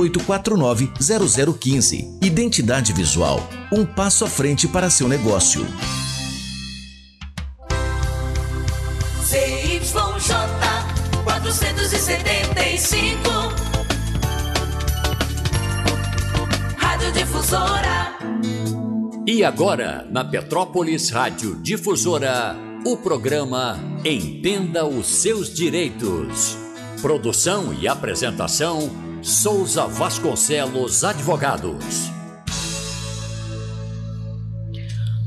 849-0015. Identidade Visual. Um passo à frente para seu negócio. ZYJ 475 Rádio Difusora E agora, na Petrópolis Rádio Difusora, o programa Entenda os Seus Direitos. Produção e apresentação Souza Vasconcelos Advogados.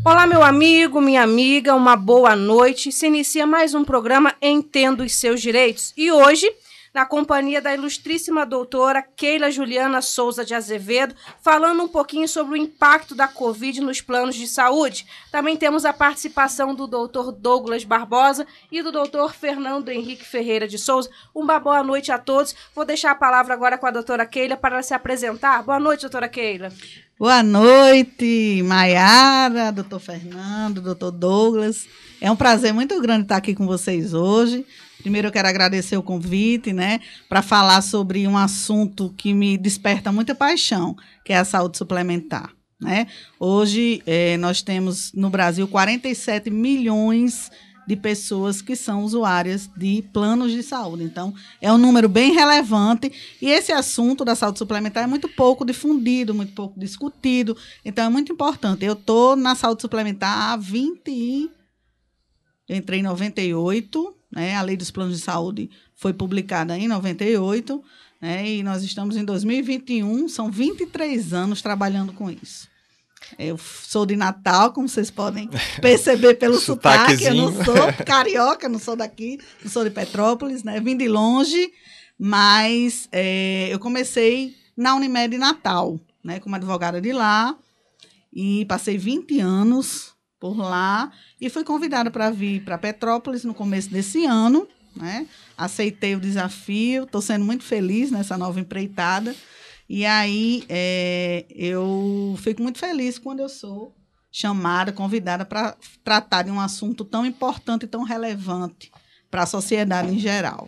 Olá, meu amigo, minha amiga, uma boa noite. Se inicia mais um programa Entendo os Seus Direitos. E hoje na companhia da ilustríssima doutora Keila Juliana Souza de Azevedo, falando um pouquinho sobre o impacto da Covid nos planos de saúde. Também temos a participação do doutor Douglas Barbosa e do doutor Fernando Henrique Ferreira de Souza. Uma boa noite a todos. Vou deixar a palavra agora com a doutora Keila para se apresentar. Boa noite, doutora Keila. Boa noite, Maiara, doutor Fernando, doutor Douglas. É um prazer muito grande estar aqui com vocês hoje. Primeiro eu quero agradecer o convite, né, para falar sobre um assunto que me desperta muita paixão, que é a saúde suplementar. Né? Hoje é, nós temos no Brasil 47 milhões de pessoas que são usuárias de planos de saúde. Então, é um número bem relevante e esse assunto da saúde suplementar é muito pouco difundido, muito pouco discutido. Então, é muito importante. Eu estou na saúde suplementar há 20 eu entrei em 98, né? A Lei dos Planos de Saúde foi publicada em 98, né? E nós estamos em 2021, são 23 anos trabalhando com isso. Eu sou de Natal, como vocês podem perceber pelo sotaque. Eu não sou carioca, não sou daqui, não sou de Petrópolis, né? Vim de longe, mas é, eu comecei na Unimed Natal, né? Como advogada de lá. E passei 20 anos por lá e fui convidada para vir para Petrópolis no começo desse ano. Né? Aceitei o desafio, estou sendo muito feliz nessa nova empreitada. E aí é, eu fico muito feliz quando eu sou chamada, convidada para tratar de um assunto tão importante e tão relevante para a sociedade em geral.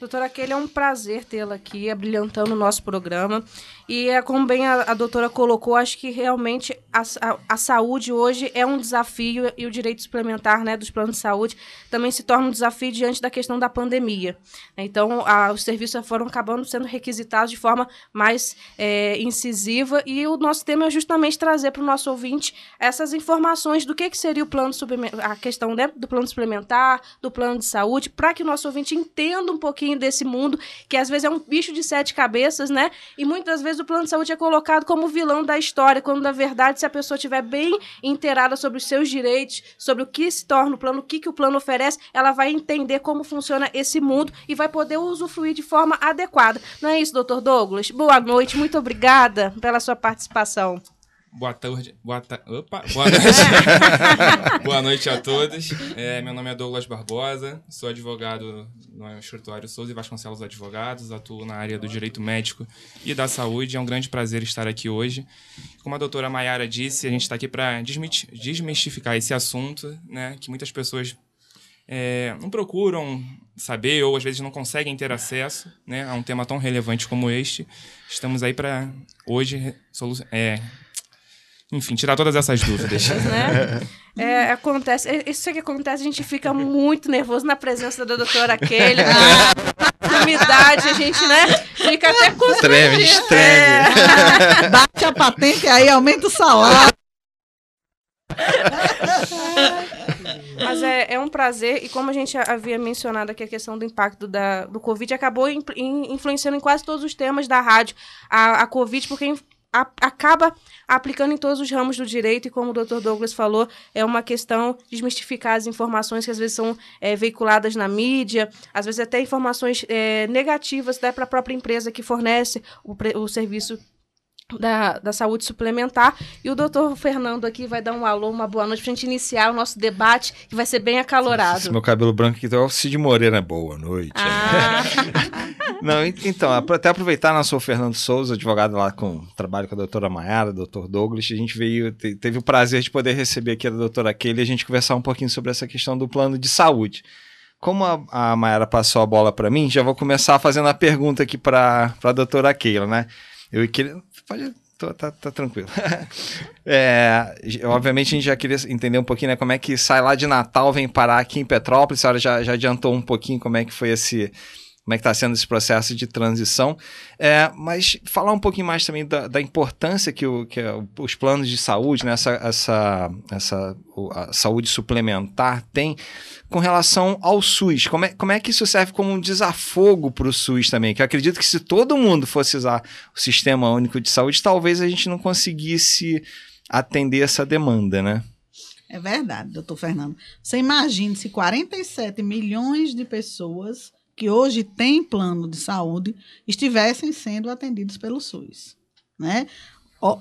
Doutora Kelly, é um prazer tê-la aqui, abrilhantando o nosso programa. E é como bem a, a doutora colocou, acho que realmente a, a, a, saúde hoje é um desafio e o direito suplementar né, dos planos de saúde também se torna um desafio diante da questão da pandemia. Então, a, os serviços foram acabando sendo requisitados de forma mais é, incisiva e o nosso tema é justamente trazer para o nosso ouvinte essas informações do que, que seria o plano a questão né, do plano suplementar, do plano de saúde, para que o nosso ouvinte entenda um pouquinho desse mundo que às vezes é um bicho de sete cabeças, né? E muitas vezes o plano de saúde é colocado como vilão da história, quando na verdade, se a pessoa estiver bem inteirada sobre os seus direitos, sobre o que se torna o plano, o que, que o plano oferece, ela vai entender como funciona esse mundo e vai poder usufruir de forma adequada. Não é isso, doutor Douglas? Boa noite, muito obrigada pela sua participação. Boa tarde. Boa, ta... Opa, boa noite. boa noite a todos. É, meu nome é Douglas Barbosa, sou advogado no escritório Souza e Vasconcelos Advogados, atuo na área do direito médico e da saúde. É um grande prazer estar aqui hoje. Como a doutora Maiara disse, a gente está aqui para desmistificar esse assunto, né, que muitas pessoas é, não procuram saber ou às vezes não conseguem ter acesso né, a um tema tão relevante como este. Estamos aí para hoje é, enfim, tirar todas essas dúvidas. né? É, acontece, é, isso que acontece, a gente fica muito nervoso na presença da doutora Kelly. Na umidade, a gente, né? Fica até com Treme, treme. É. Bate a patente aí, aumenta o salário. Mas é, é um prazer, e como a gente havia mencionado aqui, a questão do impacto da, do Covid acabou in, in, influenciando em quase todos os temas da rádio. A, a Covid, porque a, acaba aplicando em todos os ramos do direito e como o Dr. Douglas falou, é uma questão de desmistificar as informações que às vezes são é, veiculadas na mídia, às vezes até informações é, negativas né, para a própria empresa que fornece o, o serviço da, da saúde suplementar. E o doutor Fernando aqui vai dar um alô, uma boa noite para a gente iniciar o nosso debate, que vai ser bem acalorado. Esse meu cabelo branco aqui, então, Cid Moreira, boa noite. Ah. Não, então, até aproveitar, nós sou o Fernando Souza, advogado lá com trabalho com a doutora Maiara, doutor Douglas, a gente veio, teve o prazer de poder receber aqui a doutora Kelly e a gente conversar um pouquinho sobre essa questão do plano de saúde. Como a, a passou a bola para mim, já vou começar fazendo a pergunta aqui para a doutora Keila, né? Eu queria. Pode. Tô, tá, tá tranquilo. É, obviamente a gente já queria entender um pouquinho, né? Como é que sai lá de Natal, vem parar aqui em Petrópolis. A senhora já, já adiantou um pouquinho como é que foi esse. Como é que está sendo esse processo de transição. É, mas falar um pouquinho mais também da, da importância que, o, que os planos de saúde, né, essa, essa, essa a saúde suplementar tem com relação ao SUS. Como é, como é que isso serve como um desafogo para o SUS também? Que eu acredito que se todo mundo fosse usar o Sistema Único de Saúde, talvez a gente não conseguisse atender essa demanda, né? É verdade, doutor Fernando. Você imagine se 47 milhões de pessoas que hoje têm plano de saúde estivessem sendo atendidos pelo SUS. Né? O,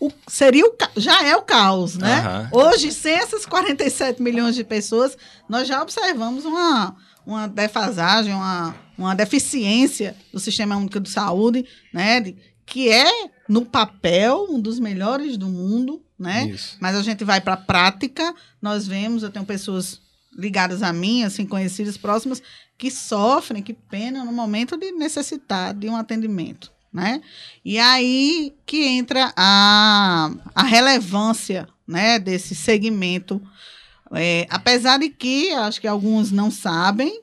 o, seria o, já é o caos, né? Uhum. Hoje, sem essas 47 milhões de pessoas, nós já observamos uma, uma defasagem, uma, uma deficiência do Sistema Único de Saúde, né? De, que é, no papel, um dos melhores do mundo, né? Isso. Mas a gente vai para a prática, nós vemos, eu tenho pessoas ligadas a mim, assim, conhecidas, próximas, que sofrem, que penam no momento de necessitar de um atendimento, né? E aí que entra a, a relevância, né, desse segmento, é, apesar de que, acho que alguns não sabem,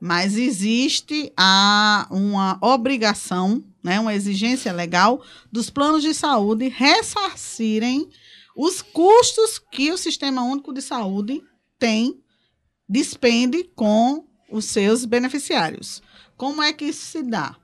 mas existe a, uma obrigação, né, uma exigência legal dos planos de saúde ressarcirem os custos que o Sistema Único de Saúde tem, despende com os seus beneficiários. Como é que isso se dá?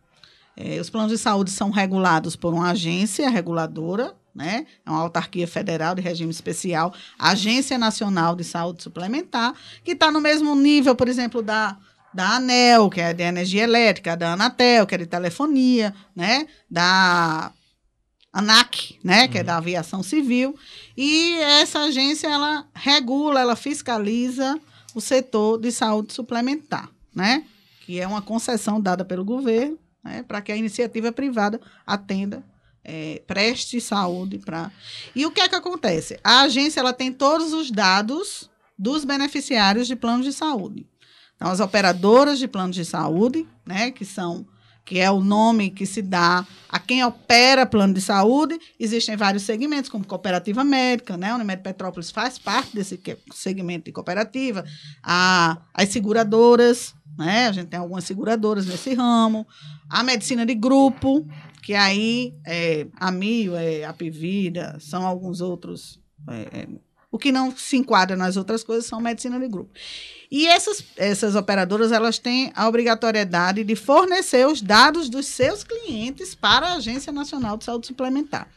É, os planos de saúde são regulados por uma agência reguladora, né? É uma autarquia federal de regime especial, Agência Nacional de Saúde Suplementar, que está no mesmo nível, por exemplo, da, da ANEL, que é de energia elétrica, da Anatel, que é de telefonia, né? Da ANAC, né? Que é da uhum. aviação civil. E essa agência, ela regula, ela fiscaliza o setor de saúde suplementar, né? Que é uma concessão dada pelo governo, né? Para que a iniciativa privada atenda, é, preste saúde para. E o que é que acontece? A agência ela tem todos os dados dos beneficiários de planos de saúde. Então, as operadoras de planos de saúde, né? Que são que é o nome que se dá a quem opera plano de saúde. Existem vários segmentos, como cooperativa médica, né? A Unimed Petrópolis faz parte desse segmento de cooperativa. A, as seguradoras, né? A gente tem algumas seguradoras nesse ramo. A medicina de grupo, que aí é a Mio, é a Pivida, são alguns outros. É, é, o que não se enquadra nas outras coisas são medicina de grupo. E essas, essas operadoras elas têm a obrigatoriedade de fornecer os dados dos seus clientes para a Agência Nacional de Saúde Suplementar.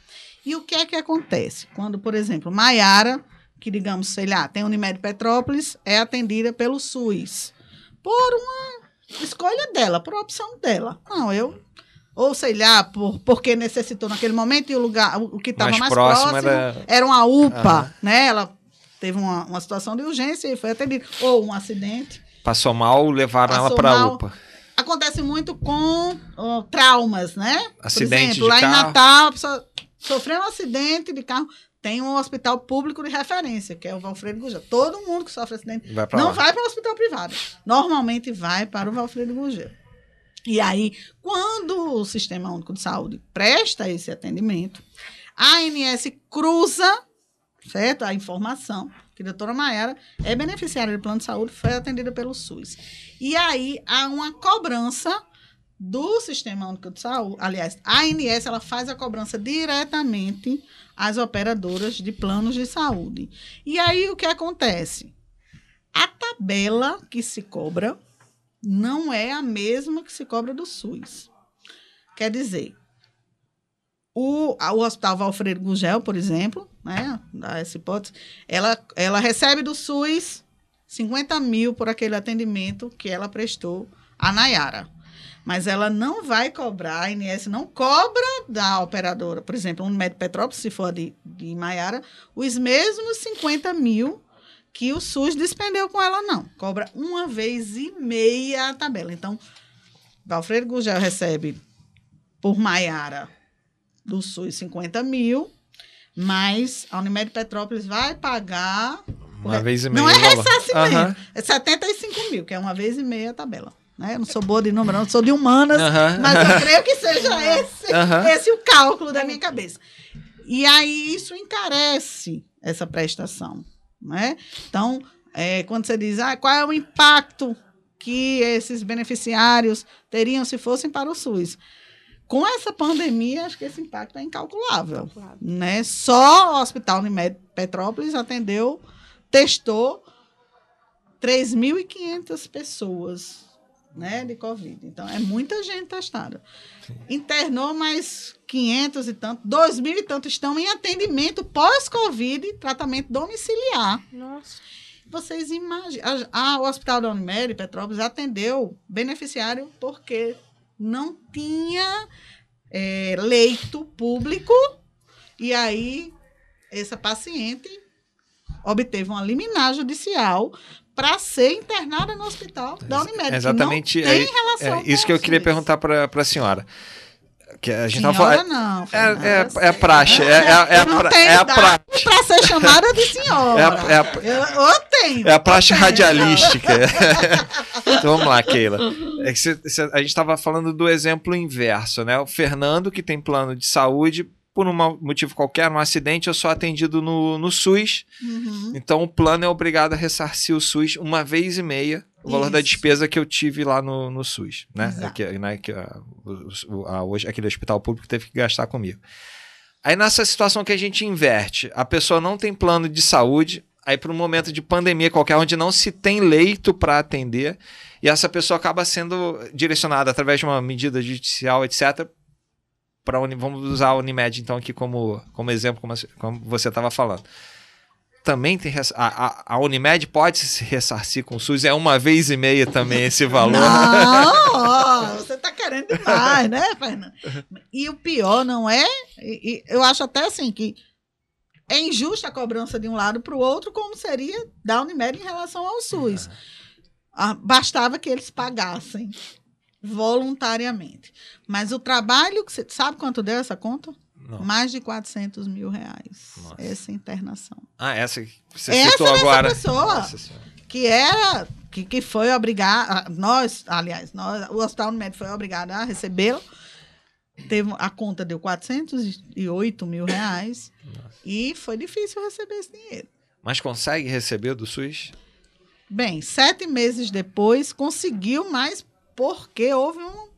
E o que é que acontece? Quando, por exemplo, Maiara, que digamos, sei lá, tem Unimed Petrópolis, é atendida pelo SUS. Por uma escolha dela, por opção dela. Não, eu ou sei lá, por, porque necessitou naquele momento e o lugar, o, que estava mais, mais, próximo, era... era... uma UPA, né? Ela teve uma, uma situação de urgência e foi atendida. Ou um acidente. Passou mal, levaram Passou ela para a UPA. Acontece muito com traumas, né? Acidente Por exemplo, lá carro. em Natal, a pessoa sofreu um acidente de carro. Tem um hospital público de referência, que é o Valfredo Gugel. Todo mundo que sofre acidente vai não lá. vai para o hospital privado. Normalmente vai para o Valfredo Gugel. E aí, quando o Sistema Único de Saúde presta esse atendimento, a ANS cruza certo? A informação que a doutora Maiara é beneficiária do plano de saúde, foi atendida pelo SUS. E aí há uma cobrança do Sistema Único de Saúde. Aliás, a ANS ela faz a cobrança diretamente às operadoras de planos de saúde. E aí o que acontece? A tabela que se cobra não é a mesma que se cobra do SUS. Quer dizer, o, o Hospital Valfredo Gugel, por exemplo, né, essa hipótese, ela, ela recebe do SUS 50 mil por aquele atendimento que ela prestou à Nayara. Mas ela não vai cobrar, a INS não cobra da operadora, por exemplo, um Med Petrópolis, se for de, de Maiara, os mesmos 50 mil que o SUS despendeu com ela, não. Cobra uma vez e meia a tabela. Então, Valfredo Gugel recebe por Maiara do SUS 50 mil, mas a Unimed Petrópolis vai pagar. Uma vez e meia. Não é ressarcimento, uhum. é 75 mil, que é uma vez e meia a tabela. né? Eu não sou boa de número, não sou de humanas, mas eu creio que seja esse, esse o cálculo da minha cabeça. E aí isso encarece essa prestação, né? Então, é, quando você diz, ah, qual é o impacto que esses beneficiários teriam se fossem para o SUS? Com essa pandemia, acho que esse impacto é incalculável. Né? Só o Hospital Unimed Petrópolis atendeu, testou 3.500 pessoas né, de Covid. Então, é muita gente testada. Internou mais 500 e tanto, 2 mil e tanto estão em atendimento pós-Covid, tratamento domiciliar. Nossa. Vocês imaginam. A, a- o Hospital da Unimed, Petrópolis, atendeu beneficiário porque não tinha é, leito público. E aí, essa paciente obteve uma liminar judicial para ser internada no hospital da Unimed. Exatamente. Não tem é- relação é isso que eu queria perguntar para a senhora. Que a gente tava Senhora, falando. não. É, Fernanda, é, eu é sei. praxe, é, é, é, a não pra- é a idade praxe. para ser chamada de senhora. É a- é a- eu, eu tenho. É a praxe radialística. então vamos lá, Keila. É que cê- cê- a gente estava falando do exemplo inverso, né? O Fernando, que tem plano de saúde, por um motivo qualquer, um acidente, eu sou atendido no, no SUS. Uhum. Então o plano é obrigado a ressarcir o SUS uma vez e meia o valor da Isso. despesa que eu tive lá no, no SUS, né? Que, né, que a, a- hoje aquele hospital público teve que gastar comigo. Aí nessa situação que a gente inverte, a pessoa não tem plano de saúde, aí para um momento de pandemia qualquer, onde não se tem leito para atender, e essa pessoa acaba sendo direcionada através de uma medida judicial, etc., para vamos usar a Unimed então aqui como, como exemplo, como, como você estava falando. Também tem a, a, a Unimed pode se ressarcir com o SUS, é uma vez e meia também esse valor. Não, você tá querendo demais, né, Fernanda? E o pior não é, e- e eu acho até assim que é injusta a cobrança de um lado para o outro, como seria da Unimed em relação ao SUS. Ah, bastava que eles pagassem voluntariamente. Mas o trabalho, que você sabe quanto deu essa conta? Não. Mais de 400 mil reais. Nossa. Essa internação. Ah, essa que você Essa citou agora. pessoa. Nossa que era que, que foi obrigado nós aliás nós o hospital Unimed foi obrigado a recebê-lo teve a conta deu 408 mil reais e foi difícil receber esse dinheiro Mas consegue receber do SUS? bem sete meses depois conseguiu mas porque houve um,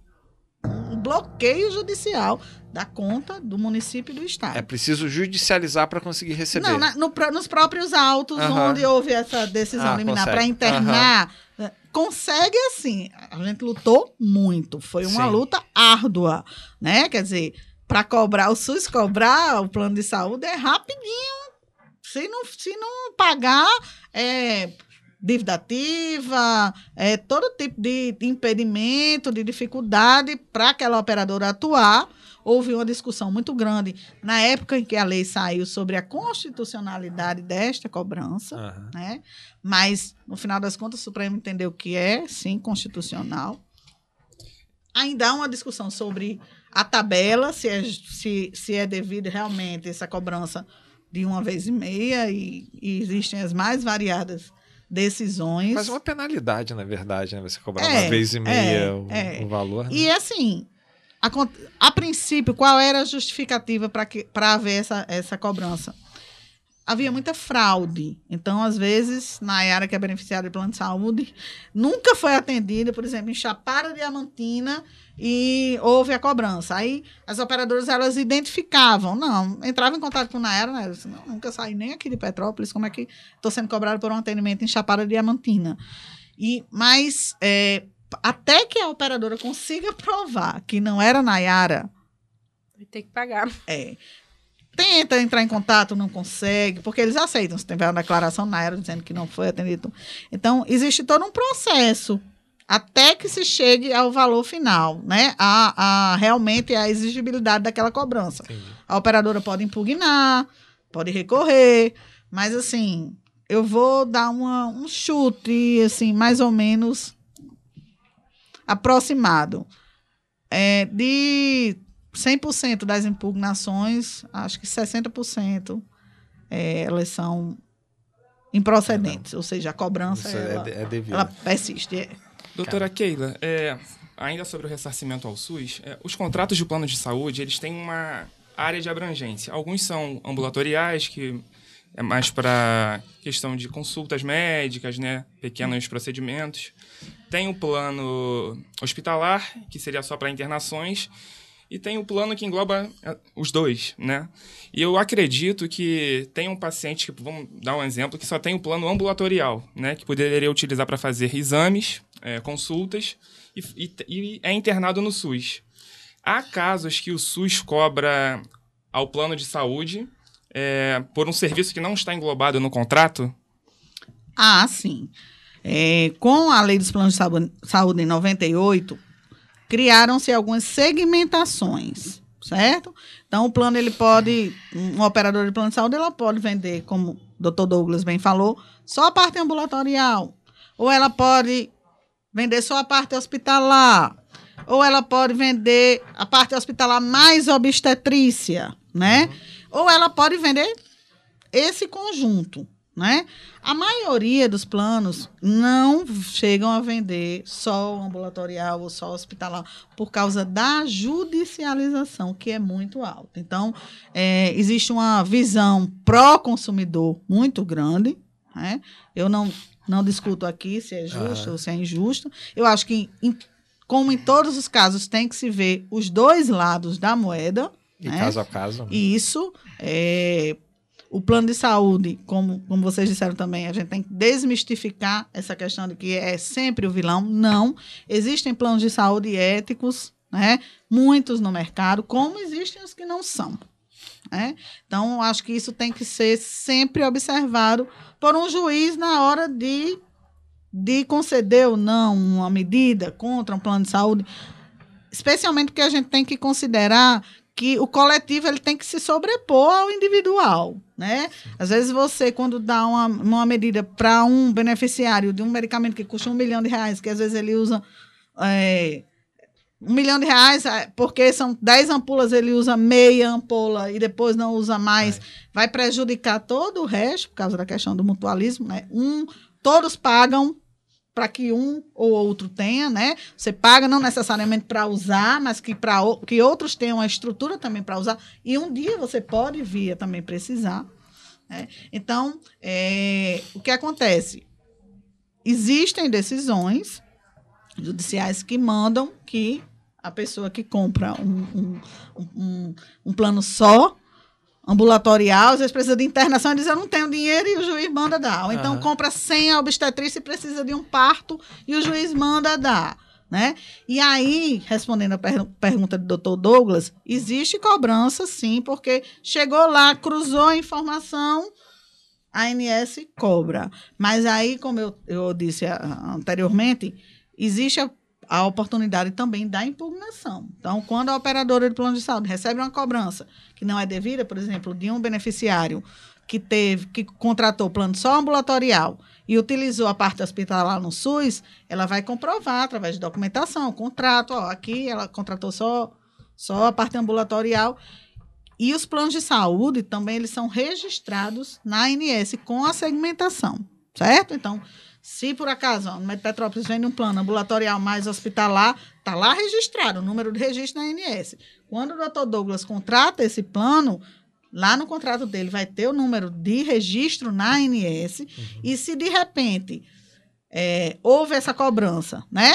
um bloqueio judicial da conta do município e do estado É preciso judicializar para conseguir receber. Não, na- no nos próprios autos, Aham. onde houve essa decisão Ah, liminar para internar, eh, consegue assim. A gente lutou muito. Foi uma Sim. luta árdua, né? Quer dizer, para cobrar o SUS, cobrar o plano de saúde é rapidinho. Se não, se não pagar, é dívida ativa, é, todo tipo de impedimento, de dificuldade para aquela operadora atuar. Houve uma discussão muito grande na época em que a lei saiu sobre a constitucionalidade desta cobrança, Aham. né? Mas, no final das contas, o Supremo entendeu que é, sim, constitucional. Ainda há uma discussão sobre a tabela, se é, se, se é devido realmente essa cobrança de uma vez e meia, e, e existem as mais variadas decisões. Mas uma penalidade, na verdade, né? Você cobrar É, uma vez e meia é, o, é. o valor. né? E assim, a, a princípio, qual era a justificativa para haver essa, essa cobrança? Havia muita fraude. Então, às vezes, na área que é beneficiária de plano de saúde, nunca foi atendida, por exemplo, em Chapada Diamantina, e houve a cobrança. Aí as operadoras elas identificavam, não, entravam em contato com a Naera, né? Eu disse, não, nunca saí nem aqui de Petrópolis, como é que estou sendo cobrado por um atendimento em Chapada Diamantina? E, mas é, até que a operadora consiga provar que não era Nayara, Vai ter que pagar. é, tenta entrar em contato, não consegue, porque eles aceitam. Se tiver uma declaração Nayara dizendo que não foi atendido. Então, existe todo um processo até que se chegue ao valor final, né? A, a realmente a exigibilidade daquela cobrança. Entendi. A operadora pode impugnar, pode recorrer, mas assim, eu vou dar uma, um chute, assim, mais ou menos aproximado. É, de 100% das impugnações, acho que 60% é, elas são improcedentes, ou seja, a cobrança é, ela, é devido. ela persiste. é. Doutora Keila, é, ainda sobre o ressarcimento ao SUS, é, os contratos de plano de saúde, eles têm uma área de abrangência. Alguns são ambulatoriais, que é mais para questão de consultas médicas, né, pequenos procedimentos. Tem o plano hospitalar, que seria só para internações, e tem o plano que engloba é, os dois, né? E eu acredito que tem um paciente, vamos dar um exemplo, que só tem o plano ambulatorial, né? Que poderia utilizar para fazer exames, é, consultas, e, e, e é internado no SUS. Há casos que o SUS cobra ao plano de saúde é, por um serviço que não está englobado no contrato? Ah, sim. É, com a lei dos planos de saúde, saúde em 98, criaram-se algumas segmentações, certo? Então, o plano, ele pode, um operador de plano de saúde, ela pode vender, como o doutor Douglas bem falou, só a parte ambulatorial. Ou ela pode vender só a parte hospitalar. Ou ela pode vender a parte hospitalar mais obstetrícia, né? Ou ela pode vender esse conjunto, né? A maioria dos planos não chegam a vender só o ambulatorial ou só o hospitalar por causa da judicialização, que é muito alta. Então, é, existe uma visão pró-consumidor muito grande. Né? Eu não, não discuto aqui se é justo ou se é injusto. Eu acho que, em, como em todos os casos, tem que se ver os dois lados da moeda. E né? caso a caso. Isso. É, o plano de saúde, como, como vocês disseram também, a gente tem que desmistificar essa questão de que é sempre o vilão. Não. Existem planos de saúde éticos, né? muitos no mercado, como existem os que não são. Né? Então, acho que isso tem que ser sempre observado por um juiz na hora de, de conceder ou não uma medida contra um plano de saúde. Especialmente porque a gente tem que considerar que o coletivo ele tem que se sobrepor ao individual, né? Às vezes você, quando dá uma, uma medida para um beneficiário de um medicamento que custa um milhão de reais, que às vezes ele usa é, um milhão de reais, é, porque são dez ampulas, ele usa meia ampola e depois não usa mais, é. vai prejudicar todo o resto, por causa da questão do mutualismo, né? Um, todos pagam para que um ou outro tenha, né? Você paga não necessariamente para usar, mas que para que outros tenham a estrutura também para usar. E um dia você pode vir a também precisar. Né? Então, é, o que acontece? Existem decisões judiciais que mandam que a pessoa que compra um, um, um, um plano só ambulatorial, às vezes precisa de internação, diz, eu não tenho dinheiro e o juiz manda dar. Ou então uhum. compra sem a obstetrícia e precisa de um parto e o juiz manda dar. Né? E aí, respondendo a per pergunta do doutor Douglas, existe cobrança sim, porque chegou lá, cruzou a informação, a ANS cobra. Mas aí, como eu, eu disse anteriormente, existe a a oportunidade também da impugnação. Então, quando a operadora de plano de saúde recebe uma cobrança que não é devida, por exemplo, de um beneficiário que teve que contratou plano só ambulatorial e utilizou a parte hospitalar no SUS, ela vai comprovar através de documentação, contrato, ó, aqui ela contratou só só a parte ambulatorial e os planos de saúde também eles são registrados na ANS com a segmentação, certo? Então, se por acaso ó, no Petrópolis vem um plano ambulatorial mais hospitalar, está lá registrado, o número de registro na ANS. Quando o doutor Douglas contrata esse plano, lá no contrato dele vai ter o número de registro na ANS. Uhum. E se de repente é, houve essa cobrança, né?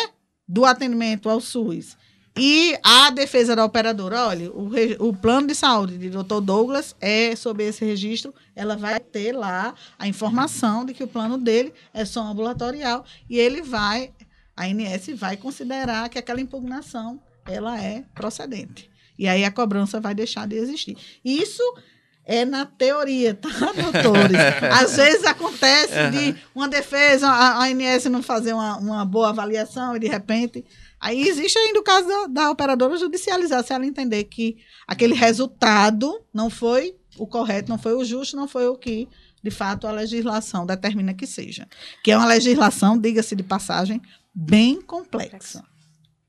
Do atendimento ao SUS e a defesa da operadora, olha, o, o plano de saúde de Dr. Douglas é sobre esse registro, ela vai ter lá a informação de que o plano dele é só ambulatorial e ele vai, a INS vai considerar que aquela impugnação ela é procedente. E aí a cobrança vai deixar de existir. Isso é na teoria, tá, doutores? Às vezes acontece de uma defesa, a, a INS não fazer uma, uma boa avaliação e de repente Aí existe ainda o caso da, da, operadora judicializar, se ela entender que aquele resultado não foi o correto, não foi o justo, não foi o que, de fato, a legislação determina que seja. Que é uma legislação, diga-se de passagem, bem complexa.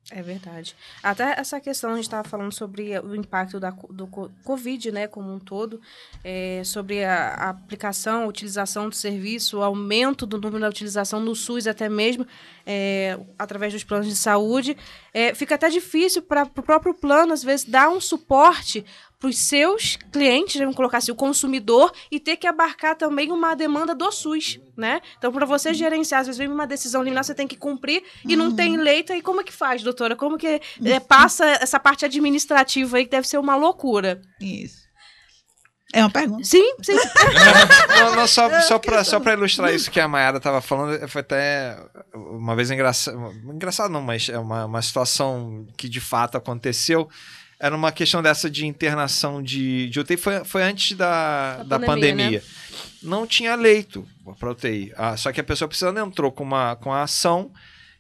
É verdade. Até essa questão, a gente estava falando sobre o impacto da, do co- Covid, né, como um todo, é, sobre a, a aplicação, a utilização do serviço, o aumento do número da utilização no SUS, até mesmo é, através dos planos de saúde. É, fica até difícil para o próprio plano, às vezes, dar um suporte para os seus clientes, né, vamos colocar assim, o consumidor, e ter que abarcar também uma demanda do SUS, né? Então, para você gerenciar, às vezes vem uma decisão liminar, você tem que cumprir e não tem leito, aí como é que faz, doutora? Como que é, passa essa parte administrativa aí, que deve ser uma loucura? Isso. É uma pergunta? Sim, sim. Não, não, só, só, pra, só pra ilustrar isso que a Mayara tava falando, foi até uma vez engraçado. Engraçado não, mas é uma, uma situação que de fato aconteceu. Era uma questão dessa de internação de, de UTI, foi, foi antes da, Da da pandemia, pandemia. Não tinha leito para UTI. Ah, só que a pessoa precisando entrou com uma, com a ação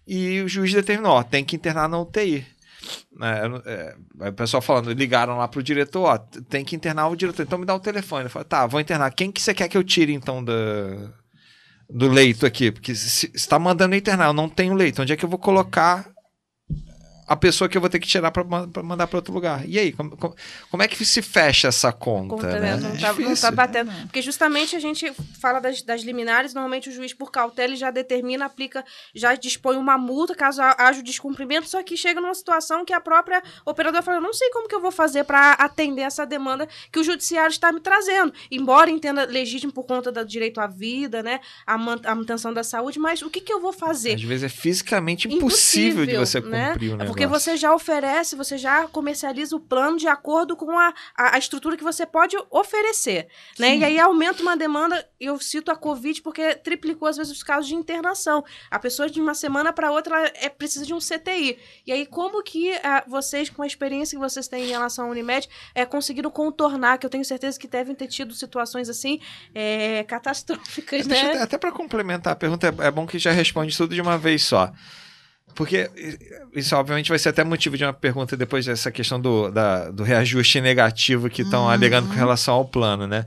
e o juiz determinou, ó, tem que internar na UTI. né, é, aí o pessoal falando, ligaram lá pro diretor, ó, tem que internar o diretor, então me dá o telefone. Eu falei, tá, vou internar. Quem que você quer que eu tire então da, do leito aqui? Porque se está mandando internar, eu não tenho leito. Onde é que eu vou colocar a pessoa que eu vou ter que tirar para mandar para outro lugar? E aí, como, como, como é que se fecha essa conta? Conta, né? né? É Não, tá, não difícil. tá batendo. Porque justamente a gente fala das, das liminares, normalmente o juiz, por cautela, ele já determina, aplica, já dispõe uma multa caso ha- haja o descumprimento, só que chega numa situação que a própria operadora fala, eu não sei como que eu vou fazer para atender essa demanda que o judiciário está me trazendo. Embora entenda legítimo por conta do direito à vida, né? A, man- a manutenção da saúde, mas o que, que eu vou fazer? Às vezes é fisicamente impossível, de você né? cumprir o É negócio. Porque você já oferece, você já comercializa o plano de acordo com a, a, a estrutura que você pode oferecer. Né? E aí aumenta uma demanda, eu cito a Covid porque triplicou às vezes os casos de internação. A pessoa de uma semana para outra é, precisa de um CTI. E aí como que ah, vocês, com a experiência que vocês têm em relação à Unimed, é, conseguiram contornar, que eu tenho certeza que devem ter tido situações assim é, catastróficas, Deixa né? até, até para complementar a pergunta, é, é bom que já responde tudo de uma vez só. Porque isso, obviamente, vai ser até motivo de uma pergunta depois dessa questão do, da- do reajuste negativo que estão alegando com relação ao plano, né?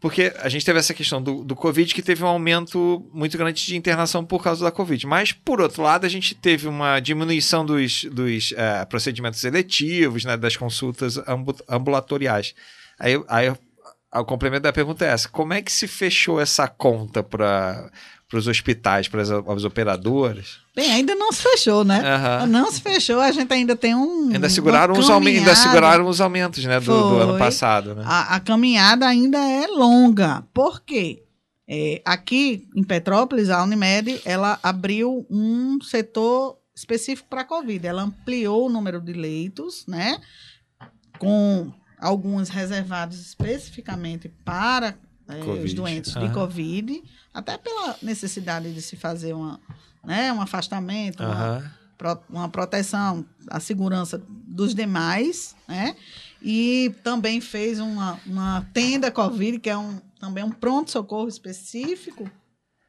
Porque a gente teve essa questão do, do Covid, que teve um aumento muito grande de internação por causa da Covid. Mas, por outro lado, a gente teve uma diminuição dos, dos eh, procedimentos eletivos, né, das consultas ambu- ambulatoriais. Aí, aí o complemento da pergunta é essa: como é que se fechou essa conta para os hospitais, para as, as operadoras? Bem, ainda não se fechou, né? Aham. Não se fechou, a gente ainda tem um. Ainda seguraram, aumentos, ainda seguraram os aumentos né, do, do ano passado. Né? A, a caminhada ainda é longa. Por quê? É, aqui em Petrópolis, a Unimed, ela abriu um setor específico para a Covid. Ela ampliou o número de leitos, né? Com alguns reservados especificamente para é, os doentes de Aham. Covid, até pela necessidade de se fazer uma, né, um afastamento, uma, Aham. pro- uma proteção, a segurança dos demais, né? E também fez uma, uma tenda Covid, que é um, também um pronto-socorro específico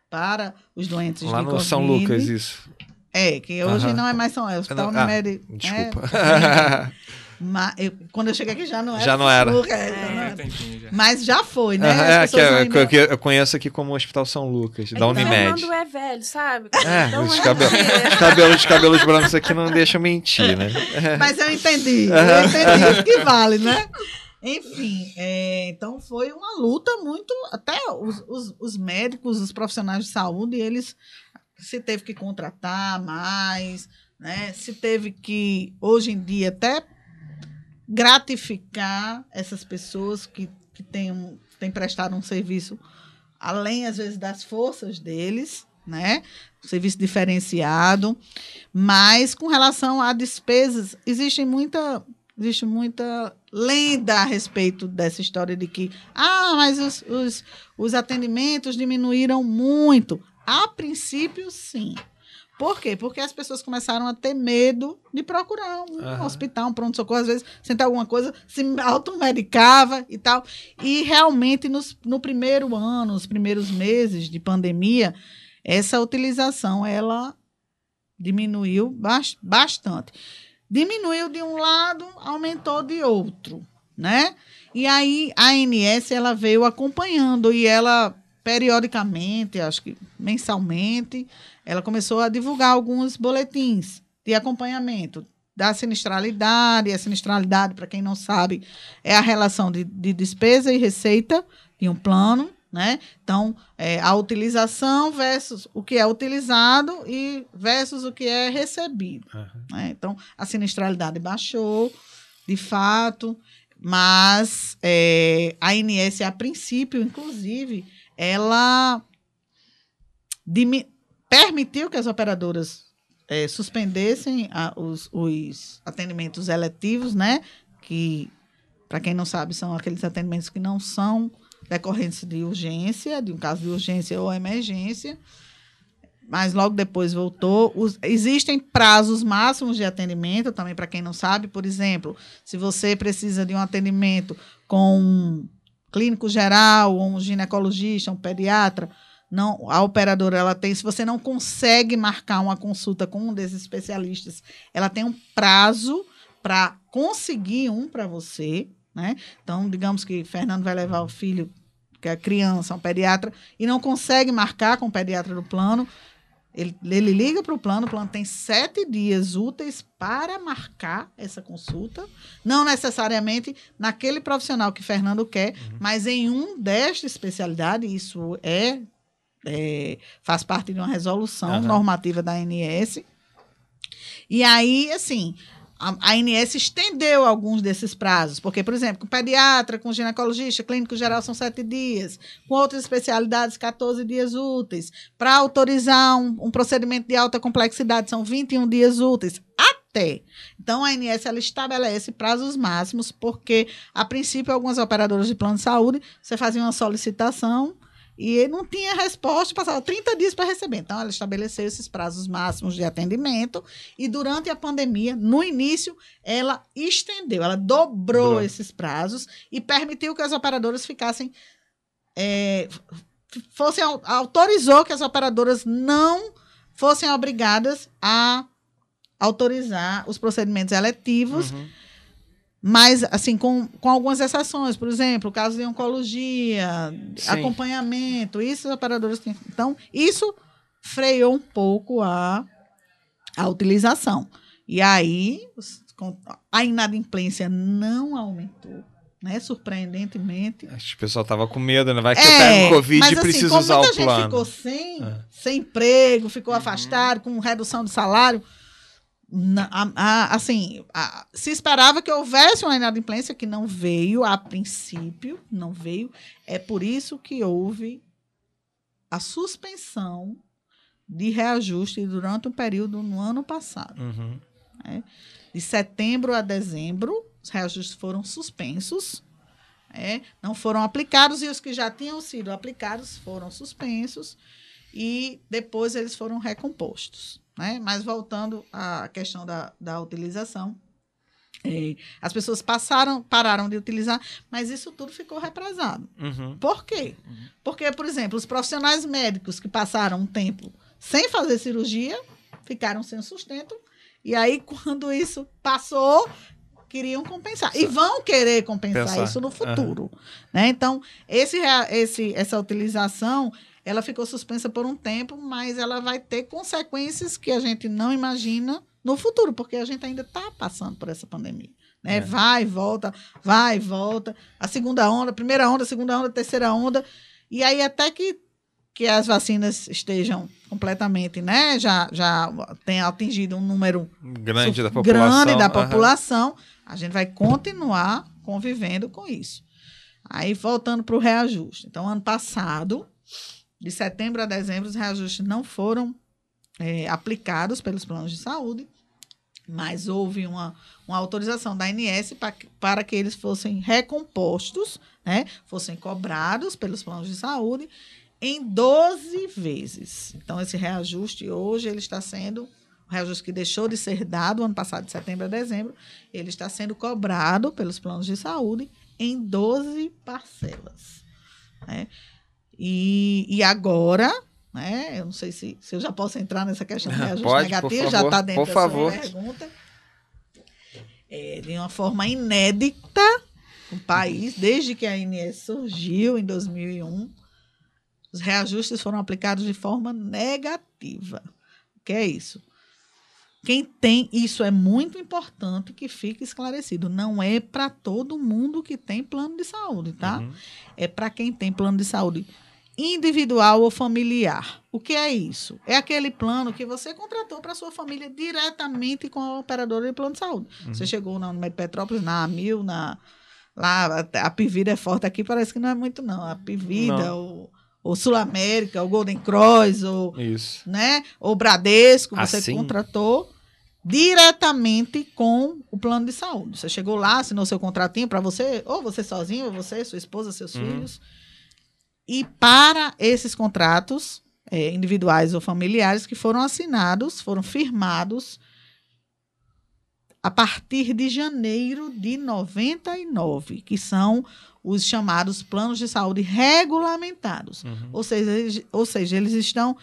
para os doentes Lá de no Covid. São Lucas, isso. É, que hoje Aham. não é mais São é o Hospital Não, ah, Unimed. Desculpa. É, ma- eu- quando eu cheguei aqui já não era. Já não era. Lucas, é, já não era. Mas já foi, né? As é, que, é- que eu conheço aqui como Hospital São Lucas, da É que o Unimed. Fernando é velho, sabe? É, Então, os é cabelos, assim, cabelos, os cabelos brancos aqui não deixam mentir, né? Mas eu entendi. Eu entendi isso que vale, né? Enfim, é, então foi uma luta muito. Até os, os, os médicos, os profissionais de saúde, eles se teve que contratar mais, né? Se teve que, hoje em dia, até gratificar essas pessoas que, que têm, têm prestado um serviço além, às vezes, das forças deles, né? Um serviço diferenciado. Mas com relação a despesas, existe muita, existe muita lenda a respeito dessa história de que, ah, mas os, os, os atendimentos diminuíram muito. A princípio, sim. Por quê? Porque as pessoas começaram a ter medo de procurar um Aham. hospital, um pronto-socorro, às vezes sentar alguma coisa, se automedicava e tal. E realmente, nos, no primeiro ano, os primeiros meses de pandemia, essa utilização, ela diminuiu bas- bastante. Diminuiu de um lado, aumentou de outro, né? E aí a ANS ela veio acompanhando e ela periodicamente, acho que mensalmente, ela começou a divulgar alguns boletins, de acompanhamento da sinistralidade. A sinistralidade, para quem não sabe, é a relação de, de despesa e receita de um plano. Né? Então, é, a utilização versus o que é utilizado e versus o que é recebido. né? Então, a sinistralidade baixou, de fato, mas é, a ANS, a princípio, inclusive, ela permitiu que as operadoras é, suspendessem a- os, os atendimentos eletivos, né? Que, para quem não sabe, são aqueles atendimentos que não são decorrentes de urgência, de um caso de urgência ou emergência, mas logo depois voltou. Os- existem prazos máximos de atendimento, também para quem não sabe, por exemplo, se você precisa de um atendimento com clínico geral, um ginecologista, um pediatra, não, a operadora ela tem, se você não consegue marcar uma consulta com um desses especialistas, ela tem um prazo para conseguir um para você, né? Então, digamos que Fernando vai levar o filho, que é criança, um pediatra, e não consegue marcar com o pediatra do plano, ele, ele liga para o plano, o plano tem sete dias úteis para marcar essa consulta. Não necessariamente naquele profissional que Fernando quer, mas em um desta especialidade, isso é, é, faz parte de uma resolução Aham. normativa da ANS. E aí, assim, a, ANS estendeu alguns desses prazos, porque, por exemplo, com pediatra, com ginecologista, clínico geral são sete dias, com outras especialidades, 14 dias úteis. Para autorizar um, um procedimento de alta complexidade, são 21 dias úteis. Até. Então, a ANS ela estabelece prazos máximos, porque, a princípio, algumas operadoras de plano de saúde, você fazia uma solicitação e não tinha resposta, passava 30 dias para receber. Então, ela estabeleceu esses prazos máximos de atendimento e durante a pandemia, no início, ela estendeu, ela dobrou esses prazos e permitiu que as operadoras ficassem. é, fossem au- autorizou que as operadoras não fossem obrigadas a autorizar os procedimentos eletivos Uhum. Mas, assim, com, com algumas exceções. Por exemplo, o caso de oncologia, Sim. acompanhamento, isso os operadores têm. Então, isso freou um pouco a, a utilização. E aí, a inadimplência não aumentou, né? Surpreendentemente. Acho que o pessoal tava com medo, né? Vai que É, eu pego Covid mas, e assim, preciso como usar muita o gente plano. ficou sem, É. sem emprego, ficou afastado, com redução de salário. Na- a- a- assim, a- se esperava que houvesse uma inadimplência que não veio a princípio, não veio. É por isso que houve a suspensão de reajuste durante o período no ano passado. Uhum. De setembro a dezembro, os reajustes foram suspensos, é, não foram aplicados, e os que já tinham sido aplicados foram suspensos, e depois eles foram recompostos. Né? Mas voltando à questão da, da utilização, é, as pessoas passaram, pararam de utilizar, mas isso tudo ficou represado. Uhum. Por quê? Porque, por exemplo, os profissionais médicos que passaram um tempo sem fazer cirurgia ficaram sem sustento. E aí, quando isso passou, queriam compensar. E vão querer compensar Pensar. isso no futuro. Né? Então, esse, esse, essa utilização ela ficou suspensa por um tempo, mas ela vai ter consequências que a gente não imagina no futuro, porque a gente ainda está passando por essa pandemia. Né? É. Vai, volta, vai, volta. A segunda onda, primeira onda, segunda onda, terceira onda. E aí, até que, que as vacinas estejam completamente, né? Já, já tenha atingido um número Grande da população. grande da população, a gente vai continuar convivendo com isso. Aí, voltando para o reajuste. Então, ano passado, de setembro a dezembro, os reajustes não foram é, aplicados pelos planos de saúde, mas houve uma, uma autorização da ANS pa- para que eles fossem recompostos, né, fossem cobrados pelos planos de saúde em 12 vezes. Então, esse reajuste hoje ele está sendo o reajuste que deixou de ser dado ano passado, de setembro a dezembro, ele está sendo cobrado pelos planos de saúde em 12 parcelas. né? E, e agora, né, eu não sei se, se eu já posso entrar nessa questão do reajuste Pode, por negativo, já favor, está dentro da favor. sua pergunta. É, de uma forma inédita no país, desde que a ANS surgiu em 2001, os reajustes foram aplicados de forma negativa. O que é isso? quem tem, isso é muito importante que fique esclarecido. Não é para todo mundo que tem plano de saúde, tá? Uhum. É para quem tem plano de saúde individual ou familiar. O que é isso? É aquele plano que você contratou para sua família diretamente com a operadora de plano de saúde. Você chegou na Unimed Petrópolis, na Amil, na lá a Pivida é forte aqui, parece que não é muito não. A Pivida, Não. ou, ou Sul América, o Golden Cross, ou Isso. né? Ou Bradesco, você Assim? contratou diretamente com o plano de saúde. Você chegou lá, assinou seu contratinho para você, ou você sozinho, ou você, sua esposa, seus Uhum. filhos. E para esses contratos eh, individuais ou familiares que foram assinados, foram firmados a partir de janeiro de 99, que são os chamados planos de saúde regulamentados. Uhum. Ou seja, eles, ou seja, eles estão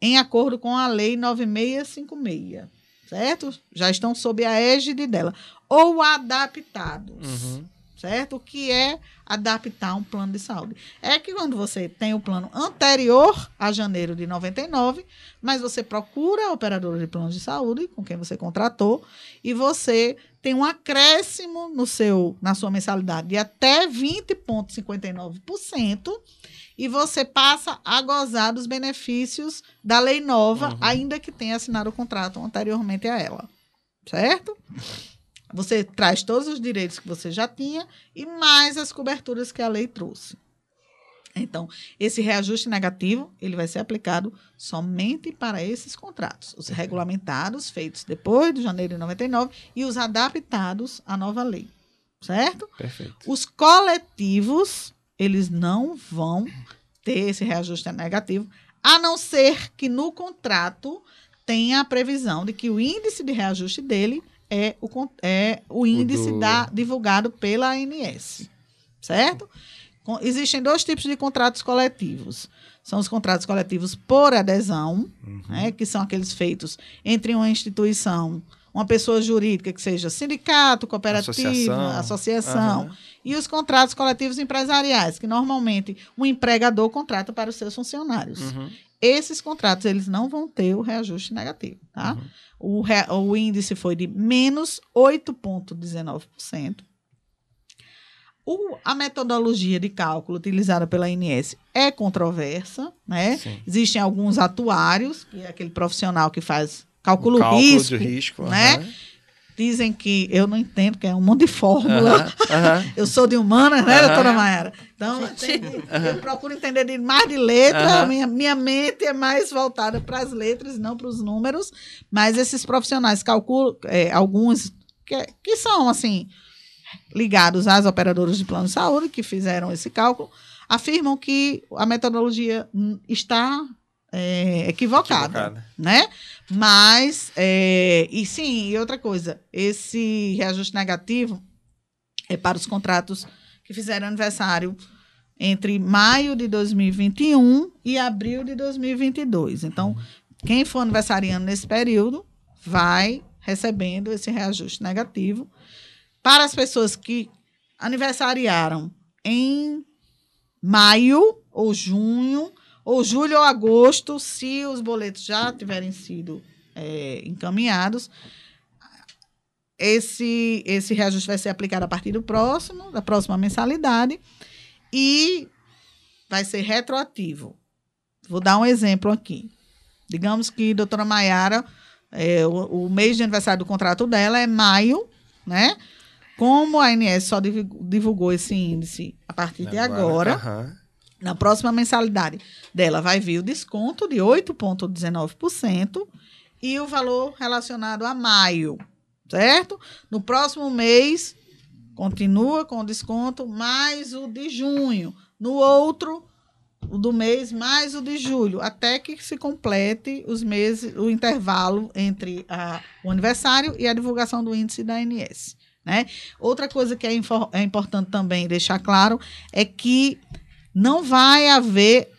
em acordo com a Lei 9656, certo? Já estão sob a égide dela. Ou adaptados, Uhum. Certo? O que é adaptar um plano de saúde? É que quando você tem o plano anterior a janeiro de 99, mas você procura a operadora de planos de saúde com quem você contratou e você tem um acréscimo no seu, na sua mensalidade de até 20,59% e você passa a gozar dos benefícios da lei nova, Uhum. ainda que tenha assinado o contrato anteriormente a ela. Certo? Você traz todos os direitos que você já tinha e mais as coberturas que a lei trouxe. Então, esse reajuste negativo, ele vai ser aplicado somente para esses contratos, os regulamentados feitos depois de janeiro de 99 e os adaptados à nova lei. Certo? Perfeito. Os coletivos, eles não vão ter esse reajuste negativo, a não ser que no contrato tenha a previsão de que o índice de reajuste dele é o, é o índice do- da, divulgado pela ANS. Certo? Com- existem dois tipos de contratos coletivos. São os contratos coletivos por adesão, né, que são aqueles feitos entre uma instituição, uma pessoa jurídica, que seja sindicato, cooperativa, Associação. associação, Aham. e os contratos coletivos empresariais, que normalmente um empregador contrata para os seus funcionários. Uhum. Esses contratos, eles não vão ter o reajuste negativo, tá? Uhum. O, re- o índice foi de menos 8,19%. O- a metodologia de cálculo utilizada pela ANS é controversa, né? Sim. Existem alguns atuários, que é aquele profissional que faz cálculo, O cálculo risco, de risco. né? aham. Dizem que eu não entendo, que é um monte de fórmula. Aham, aham. Eu sou de humanas, né, Aham. doutora Mayara? Então, eu, entendi. Eu procuro entender de mais de letra, minha, minha mente é mais voltada para as letras, não para os números. Mas esses profissionais calculam, é, alguns que, que são, assim, ligados às operadoras de plano de saúde, que fizeram esse cálculo, afirmam que a metodologia está é, equivocada Equivocada. né? Mas, é, e sim, e outra coisa, esse reajuste negativo é para os contratos que fizeram aniversário entre maio de 2021 e abril de 2022. Então, quem for aniversariando nesse período vai recebendo esse reajuste negativo. Para as pessoas que aniversariaram em maio ou junho, ou julho ou agosto, se os boletos já tiverem sido é, encaminhados, esse, esse reajuste vai ser aplicado a partir do próximo, da próxima mensalidade, e vai ser retroativo. Vou dar um exemplo aqui. Digamos que a doutora Maiara, é, o, o mês de aniversário do contrato dela é maio, né? Como a ANS só divulgou, esse índice a partir de agora, Aham. Na próxima mensalidade dela vai vir o desconto de 8,19% e o valor relacionado a maio, certo? No próximo mês, continua com o desconto, mais o de junho. No outro, o do mês, mais o de julho, até que se complete os meses, o intervalo entre a- o aniversário e a divulgação do índice da ANS. Né? Outra coisa que é, é importante também deixar claro é que não vai haver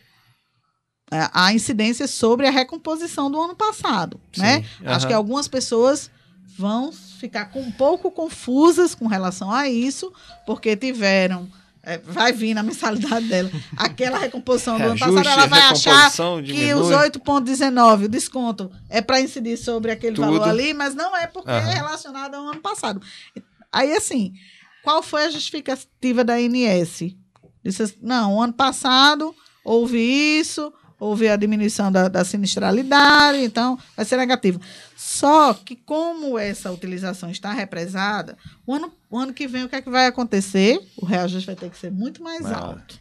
é, a incidência sobre a recomposição do ano passado, né? Sim, Acho que algumas pessoas vão ficar com, um pouco confusas com relação a isso, porque tiveram é, vai vir na mensalidade dela. Aquela recomposição do ano Reajuste, passado, ela vai achar recomposição, que diminui. os 8,19, o desconto, é para incidir sobre aquele Tudo. valor ali, mas não é porque Aham. é relacionado ao ano passado. Aí, assim, qual foi a justificativa da ANS? Disse assim, não, o ano passado houve isso, houve a diminuição da, da sinistralidade, então vai ser negativo. Só que como essa utilização está represada, o ano, o ano que vem o que é que vai acontecer? O reajuste vai ter que ser muito mais Ah. alto.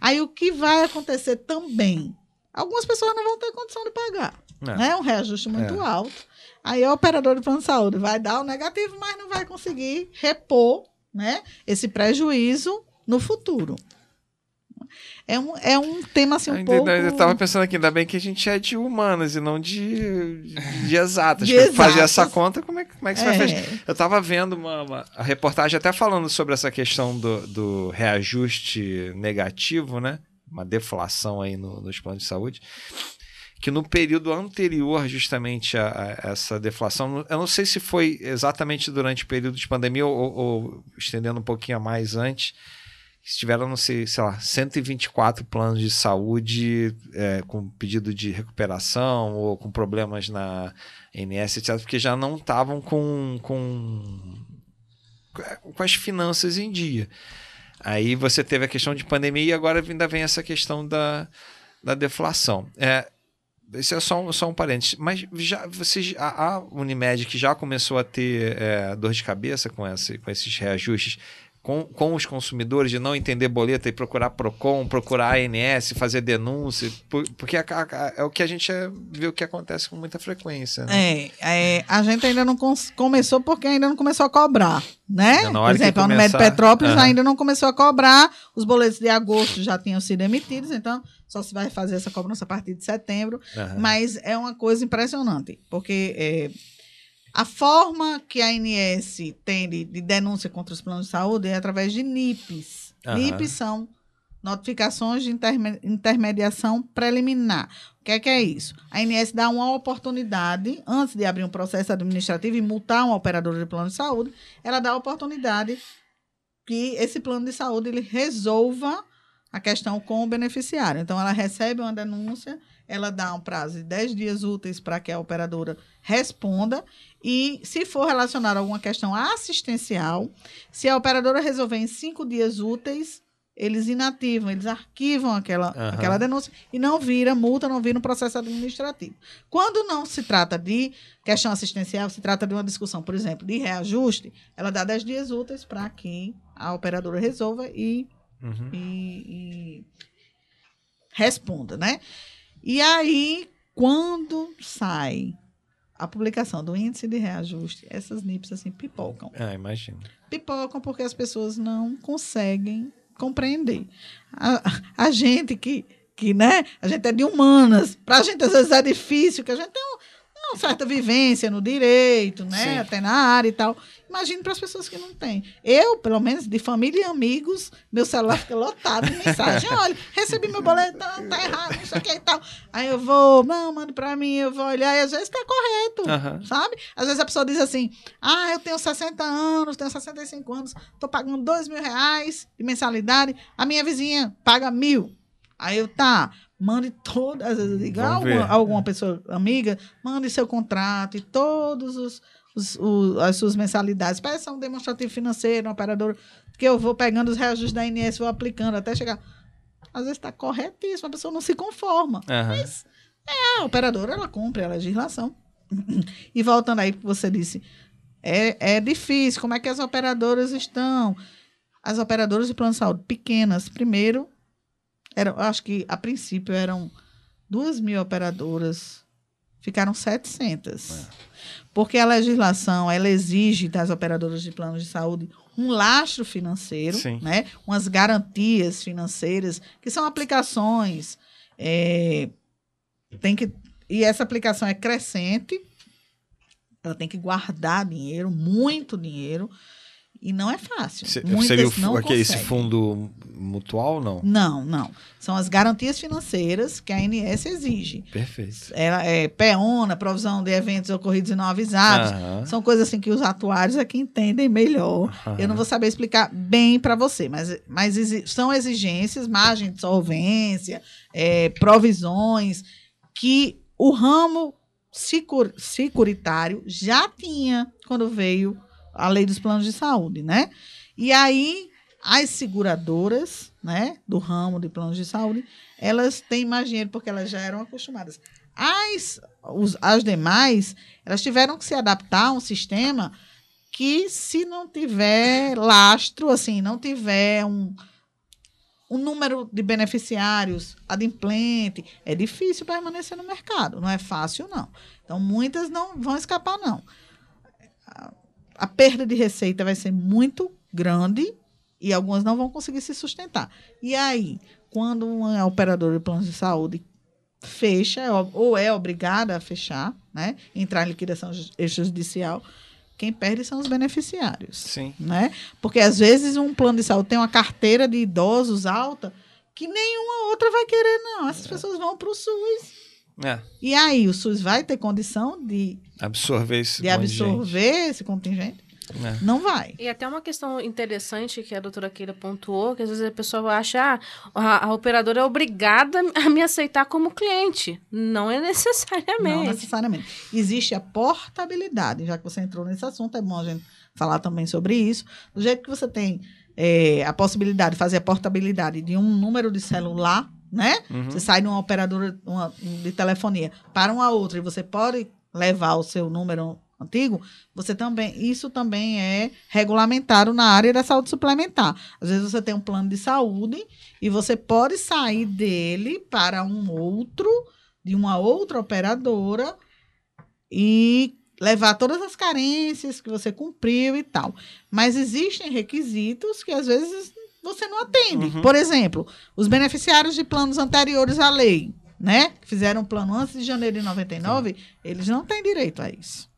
Aí o que vai acontecer também? Algumas pessoas não vão ter condição de pagar. É. Né? Um reajuste muito alto. Aí o operador de plano de saúde vai dar o negativo, mas não vai conseguir repor né, esse prejuízo no futuro. É um, é um tema assim um Ainda- pouco... Eu tava pensando aqui, ainda bem que a gente é de humanas e não de, de exatas. De Fazer essa conta, como é, que- como é que você vai É. fazer? Eu tava vendo uma, uma- a reportagem até falando sobre essa questão do, do reajuste negativo, né? Uma deflação aí no- nos planos de saúde. Que no período anterior, justamente, a, a essa deflação, eu não sei se foi exatamente durante o período de pandemia ou, ou- ou estendendo um pouquinho a mais antes, que tiveram, não sei, sei lá, 124 planos de saúde é, com pedido de recuperação ou com problemas na ANS, etc., porque já não estavam com, com, com as finanças em dia. Aí você teve a questão de pandemia e agora ainda vem essa questão da, da deflação. É, esse é só um, só um parênteses. Mas já, você, a, a Unimed que já começou a ter é, dor de cabeça com, esse, com esses reajustes com, com os consumidores, de não entender boleta e procurar PROCON, procurar ANS, fazer denúncia, por- porque a- a- é o que a gente é, vê o que acontece com muita frequência. Né? É, é, a gente ainda não começou porque ainda não começou a cobrar, né? Por exemplo, a Unimed começar- Petrópolis Aham. ainda não começou a cobrar, os boletos de agosto já tinham sido emitidos, então só se vai fazer essa cobrança a partir de setembro. Aham. Mas é uma coisa impressionante, porque é, a forma que a ANS tem de, de denúncia contra os planos de saúde é através de NIPs. Aham. NIPs são notificações de interme- intermediação preliminar. O que é que é isso? A ANS dá uma oportunidade, antes de abrir um processo administrativo e multar um operador de plano de saúde, ela dá a oportunidade que esse plano de saúde ele resolva a questão com o beneficiário. Então, ela recebe uma denúncia, ela dá um prazo de 10 dias úteis para que a operadora responda. E, se for relacionar a alguma questão assistencial, se a operadora resolver em cinco dias úteis, eles inativam, eles arquivam aquela, Aham. aquela denúncia e não vira multa, não vira um processo administrativo. Quando não se trata de questão assistencial, se trata de uma discussão, por exemplo, de reajuste, ela dá 10 dias úteis para que a operadora resolva e Uhum. e, e responda, né? E aí, quando sai a publicação do índice de reajuste, essas NIPs assim pipocam. Ah, imagino. Pipocam porque as pessoas não conseguem compreender. A, a gente que, que, né? A gente é de humanas. Para a gente, às vezes, é difícil, que a gente tem um- uma certa vivência no direito, né? Sim. Até na área e tal. Imagine para as pessoas que não têm. Eu, pelo menos, de família e amigos, meu celular fica lotado de mensagem. Olha, recebi meu boleto, tá errado, não sei o que e tal. Aí eu vou, não, manda para mim, eu vou olhar, e às vezes está correto sabe? Às vezes a pessoa diz assim: ah, eu tenho 60 anos, tenho 65 anos, tô pagando dois mil reais de mensalidade, a minha vizinha paga mil. Aí eu, tá, mande todas, às vezes eu digo, Vamos alguma, alguma pessoa amiga, mande seu contrato e todos os, os- o- as suas mensalidades. Peça um demonstrativo financeiro, um operador, que eu vou pegando os reajustes da INS, vou aplicando até chegar. Às vezes está corretíssimo, a pessoa não se conforma. Aham. A operadora, ela cumpre a legislação. E voltando aí que você disse, é, é difícil, como é que as operadoras estão? As operadoras de plano de saúde pequenas, primeiro, eram, eu acho que a princípio eram duas mil operadoras, ficaram 700. Porque a legislação, ela exige das operadoras de planos de saúde um lastro financeiro, Sim. né? umas garantias financeiras, que são aplicações é, tem que e essa aplicação é crescente. Ela tem que guardar dinheiro, muito dinheiro, e não é fácil. Se- Muitas seria o, fu- não aquele- esse fundo mutual, não? Não, não. São as garantias financeiras que a ANS exige. Perfeito. Ela é PEONA, provisão de eventos ocorridos e não avisados. Aham. São coisas assim que os atuários é que entendem melhor. Aham. Eu não vou saber explicar bem para você, mas, mas exi- são exigências, margem de solvência, é, provisões que o ramo secur- securitário já tinha quando veio a lei dos planos de saúde, né? E aí as seguradoras, né, do ramo de planos de saúde, elas têm mais dinheiro porque elas já eram acostumadas. As, os- as demais, elas tiveram que se adaptar a um sistema que se não tiver lastro, assim, não tiver um, um número de beneficiários adimplente, é difícil permanecer no mercado. Não é fácil, não. Então, muitas não vão escapar, não. A, perda de receita vai ser muito grande e algumas não vão conseguir se sustentar. E aí, quando uma operadora de planos de saúde fecha, é ou é obrigada a fechar, né, entrar em liquidação ju- extrajudicial, quem perde são os beneficiários Sim. né? Porque às vezes um plano de saúde tem uma carteira de idosos alta que nenhuma outra vai querer, não. Essas pessoas vão para o SUS. É. E aí, o SUS vai ter condição de, Absorver esse de absorver esse contingente? É. Não vai. E até uma questão interessante que a doutora Keila pontuou, que às vezes a pessoa acha, ah, a, a operadora é obrigada a me aceitar como cliente. Não é Não necessariamente. necessariamente. Existe a portabilidade, já que você entrou nesse assunto, é bom a gente falar também sobre isso. Do jeito que você tem é, a possibilidade de fazer a portabilidade de um número de celular, né? Uhum. Você sai de uma operadora uma- de telefonia para uma outra e você pode levar o seu número antigo, você também, isso também é regulamentado na área da saúde suplementar. Às vezes você tem um plano de saúde e você pode sair dele para um outro, de uma outra operadora e levar todas as carências que você cumpriu e tal. Mas existem requisitos que às vezes você não atende. Uhum. Por exemplo, os beneficiários de planos anteriores à lei, né? Que fizeram um plano antes de janeiro de 99, eles não têm direito a isso.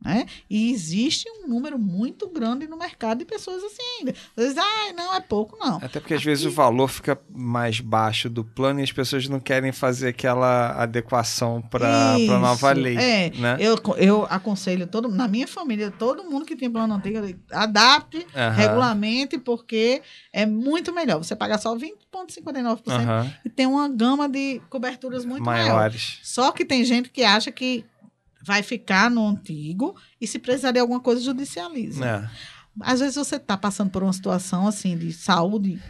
Né? E existe um número muito grande no mercado de pessoas assim ainda. Às vezes, ah, não, é pouco, não. Até porque às vezes o valor fica mais baixo do plano e as pessoas não querem fazer aquela adequação para a nova lei. é. né? Eu, eu aconselho todo na minha família, todo mundo que tem plano antigo, adapte, regulamente, porque é muito melhor. Você pagar só 20,59% Aham. e tem uma gama de coberturas muito maior. Maiores. Só que tem gente que acha que vai ficar no antigo e se precisar de alguma coisa, judicializa. É. Às vezes você está passando por uma situação assim de saúde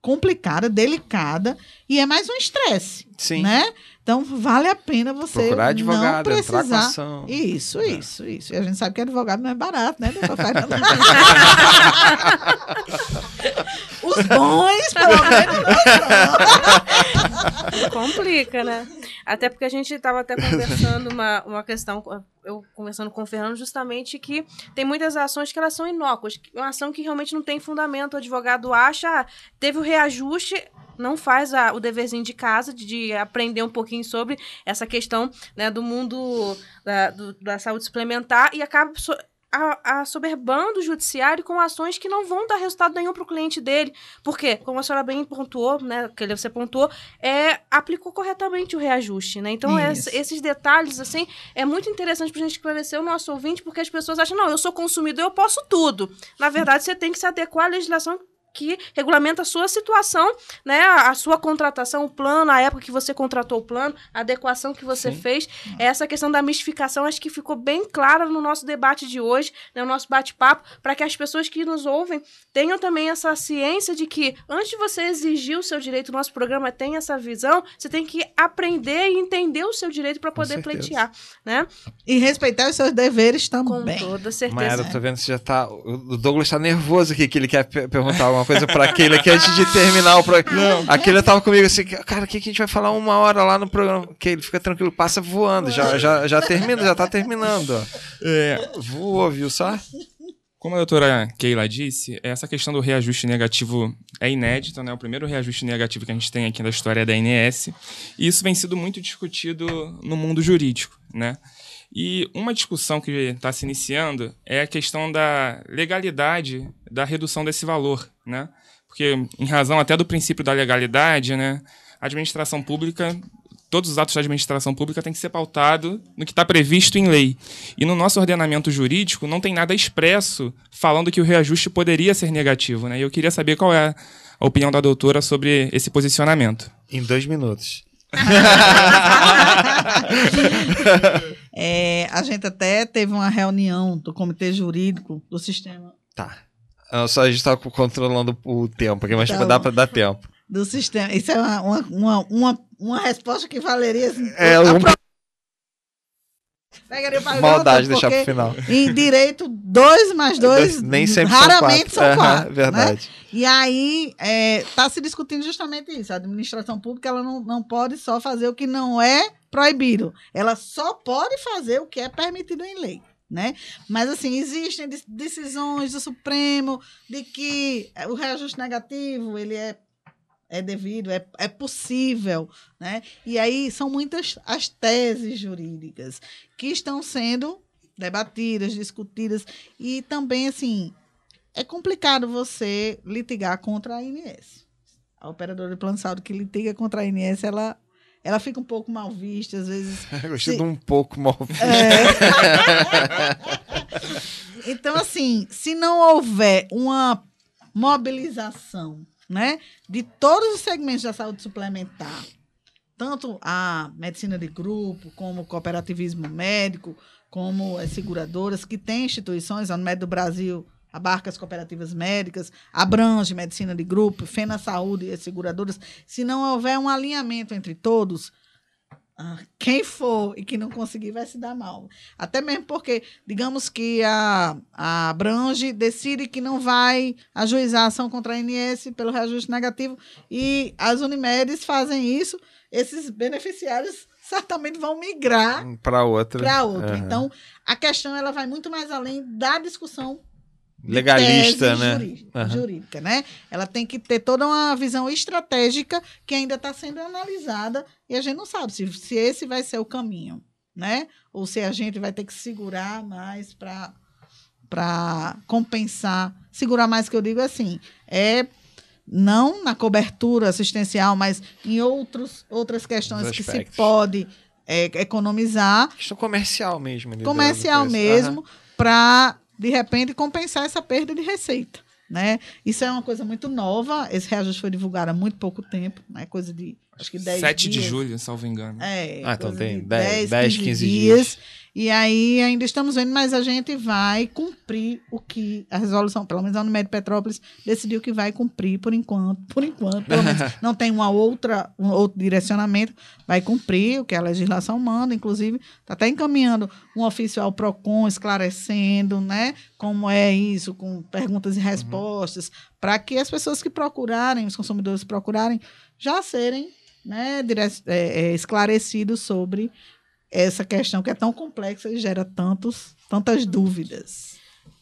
complicada, delicada, e é mais um estresse, Sim. né? Então vale a pena você Procurar advogado, não entrar com precisar. ação. Isso, isso, isso. E a gente sabe que advogado não é barato, né, doutor Fernando? Os bons, pelo menos, não. Complica, né? Até porque a gente estava até conversando uma, uma questão, eu conversando com o Fernando, justamente que tem muitas ações que elas são inócuas. que- Uma ação que realmente não tem fundamento. O advogado acha, ah, teve o reajuste, não faz a- o deverzinho de casa, de, de aprender um pouquinho sobre essa questão né, do mundo da, do- da saúde suplementar e acaba so- a, assoberbando o judiciário com ações que não vão dar resultado nenhum para o cliente dele. Porque, como a senhora bem pontuou, né, que você pontuou, é, aplicou corretamente o reajuste, né? Então, esses detalhes, assim, é muito interessante pra gente esclarecer o nosso ouvinte, porque as pessoas acham, não, eu sou consumidor, eu posso tudo. Na verdade, você tem que se adequar à legislação que regulamenta a sua situação, né? A sua contratação, o plano, a época que você contratou o plano, a adequação que você Sim. fez. Essa questão da mistificação, acho que ficou bem clara no nosso debate de hoje, né? no nosso bate-papo, para que as pessoas que nos ouvem tenham também essa ciência de que, antes de você exigir o seu direito, o nosso programa tem essa visão, você tem que aprender e entender o seu direito para poder pleitear, né? E respeitar os seus deveres Com também. toda certeza. Maera, tô vendo que você já tá. O Douglas tá nervoso aqui, que ele quer pe- perguntar alguma coisa pra Keila aqui antes de terminar o programa. A Keila tava comigo assim, cara, o que, que a gente vai falar uma hora lá no programa? Keila, fica tranquilo, passa voando. Já, já, já termina, já tá terminando. É, Voou, viu só? Como a doutora Keila disse, essa questão do reajuste negativo é inédito, né? O primeiro reajuste negativo que a gente tem aqui na história é da ANS. E isso vem sido muito discutido no mundo jurídico, né? E uma discussão que está se iniciando é a questão da legalidade da redução desse valor, né? Porque, em razão até do princípio da legalidade, né, a administração pública, todos os atos da administração pública têm que ser pautado no que está previsto em lei. E no nosso ordenamento jurídico não tem nada expresso falando que o reajuste poderia ser negativo, né? E eu queria saber qual é a opinião da doutora sobre esse posicionamento. Em dois minutos. É, a gente até teve uma reunião do comitê jurídico do sistema Tá. Ah, Só a gente tá controlando o tempo aqui, mas Tá dá pra dar tempo. do sistema. Isso é uma, uma, uma, uma, resposta que valeria. assim, É, um- pro- Pegaria pra Maldade deixar pro final. Em direito, dois mais dois, Nem sempre raramente são são quatro. Aham, quatro. né? verdade. E aí está se discutindo justamente isso. A administração pública ela não, não pode só fazer o que não é proibido. Ela só pode fazer o que é permitido em lei. Né? Mas assim, existem de- decisões do Supremo de que o reajuste negativo ele é, é devido, é, é possível. Né? E aí são muitas as teses jurídicas que estão sendo debatidas, discutidas, e também assim é complicado você litigar contra a INS. A operadora de plano de saúde que litiga contra a INS, ela, ela fica um pouco mal vista, às vezes. Eu gostei Sim. de um pouco mal. É. então, assim, se não houver uma mobilização né, de todos os segmentos da saúde suplementar, tanto a medicina de grupo, como o cooperativismo médico, como as seguradoras, que têm instituições, a Unimed do Brasil abarca as cooperativas médicas, abrange medicina de grupo, Fena Saúde e as seguradoras. Se não houver um alinhamento entre todos, quem for e que não conseguir vai se dar mal. Até mesmo porque, digamos que a, a Abrange decide que não vai ajuizar a ação contra a ANS pelo reajuste negativo e as Unimedes fazem isso, esses beneficiários certamente vão migrar Pra outra. para outra. Aham. Então, a questão ela vai muito mais além da discussão Legalista, tese né? juri- Aham. Jurídica, né? Ela tem que ter toda uma visão estratégica que ainda está sendo analisada e a gente não sabe se, se esse vai ser o caminho, né? Ou se a gente vai ter que segurar mais para para compensar. Segurar mais que eu digo assim, é não na cobertura assistencial, mas em outros, outras questões que se pode é, economizar Questão comercial mesmo. comercial mesmo, para de repente compensar essa perda de receita. Né? Isso é uma coisa muito nova. Esse reajuste foi divulgado há muito pouco tempo, né? coisa de acho que 10 7 de dias. julho, salvo engano. É, Ah, então tem de 10, 10, 15 dias. E aí ainda estamos vendo, mas a gente vai cumprir o que a resolução, pelo menos a Unimed Petrópolis, decidiu que vai cumprir por enquanto. Por enquanto, pelo menos não tem uma outra, um outro direcionamento, vai cumprir o que a legislação manda, inclusive está até encaminhando um ofício ao PROCON esclarecendo, né, como é isso, com perguntas e respostas, para que as pessoas que procurarem, os consumidores procurarem, já serem né, dire- é, é, esclarecidos sobre essa questão que é tão complexa e gera tantos, tantas dúvidas.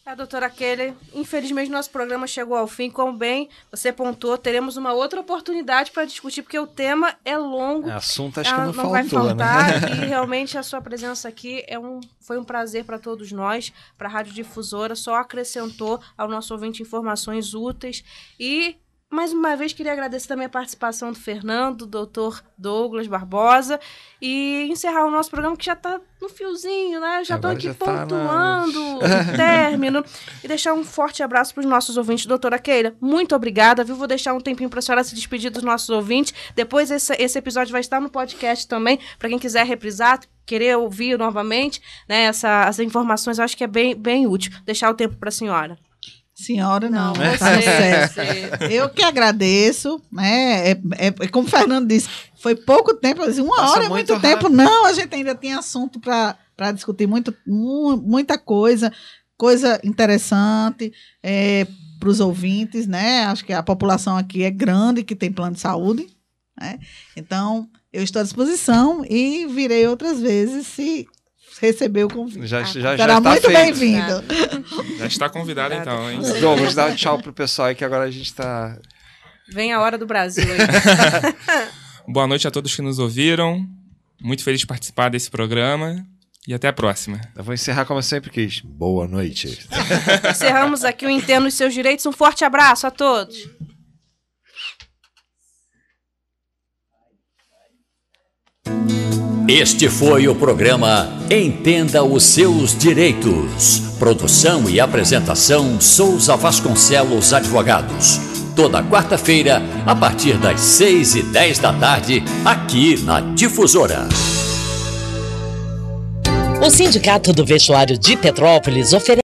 A doutora Kelly, infelizmente nosso programa chegou ao fim. Como bem você pontuou, teremos uma outra oportunidade para discutir, porque o tema é longo. É, assunto acho que Ela não, não vai faltou, faltar né? e realmente a sua presença aqui é um, foi um prazer para todos nós, para a Rádio Difusora, só acrescentou ao nosso ouvinte informações úteis e mais uma vez queria agradecer também a participação do Fernando, do doutor Douglas Barbosa e encerrar o nosso programa que já está no fiozinho, né? Já estou aqui já tá na- pontuando o término e deixar um forte abraço para os nossos ouvintes. Doutora Keira, muito obrigada, viu? Vou deixar um tempinho para a senhora se despedir dos nossos ouvintes. Depois esse, esse episódio vai estar no podcast também, para quem quiser reprisar, querer ouvir novamente, né? Essa, as informações eu acho que é bem, bem útil. Deixar o tempo para a senhora. Senhora, não. Não, né? você, Tá certo. você. Eu que agradeço, né? É, é- é como o Fernando disse, foi pouco tempo, uma Passa hora é muito, muito tempo. Não, a gente ainda tem assunto para discutir muito, mu- muita coisa, coisa interessante para os ouvintes, né? Acho que a população aqui é grande, que tem plano de saúde, né? Então, eu estou à disposição e virei outras vezes se receber o convite. Já, já, já Será está muito bem-vindo. Já está convidado então, hein? Douglas, dá um tchau pro pessoal aí que agora a gente tá. Vem a hora do Brasil aí. Boa noite a todos que nos ouviram. Muito feliz de participar desse programa. E até a próxima. Eu vou encerrar como eu sempre quis. Boa noite. Encerramos aqui o Entendo os Seus Direitos. Um forte abraço a todos. Este foi o programa Entenda os Seus Direitos. Produção e apresentação Souza Vasconcelos Advogados. Toda quarta-feira, a partir das 6 e 10 da tarde, aqui na Difusora. O Sindicato do Vestuário de Petrópolis oferece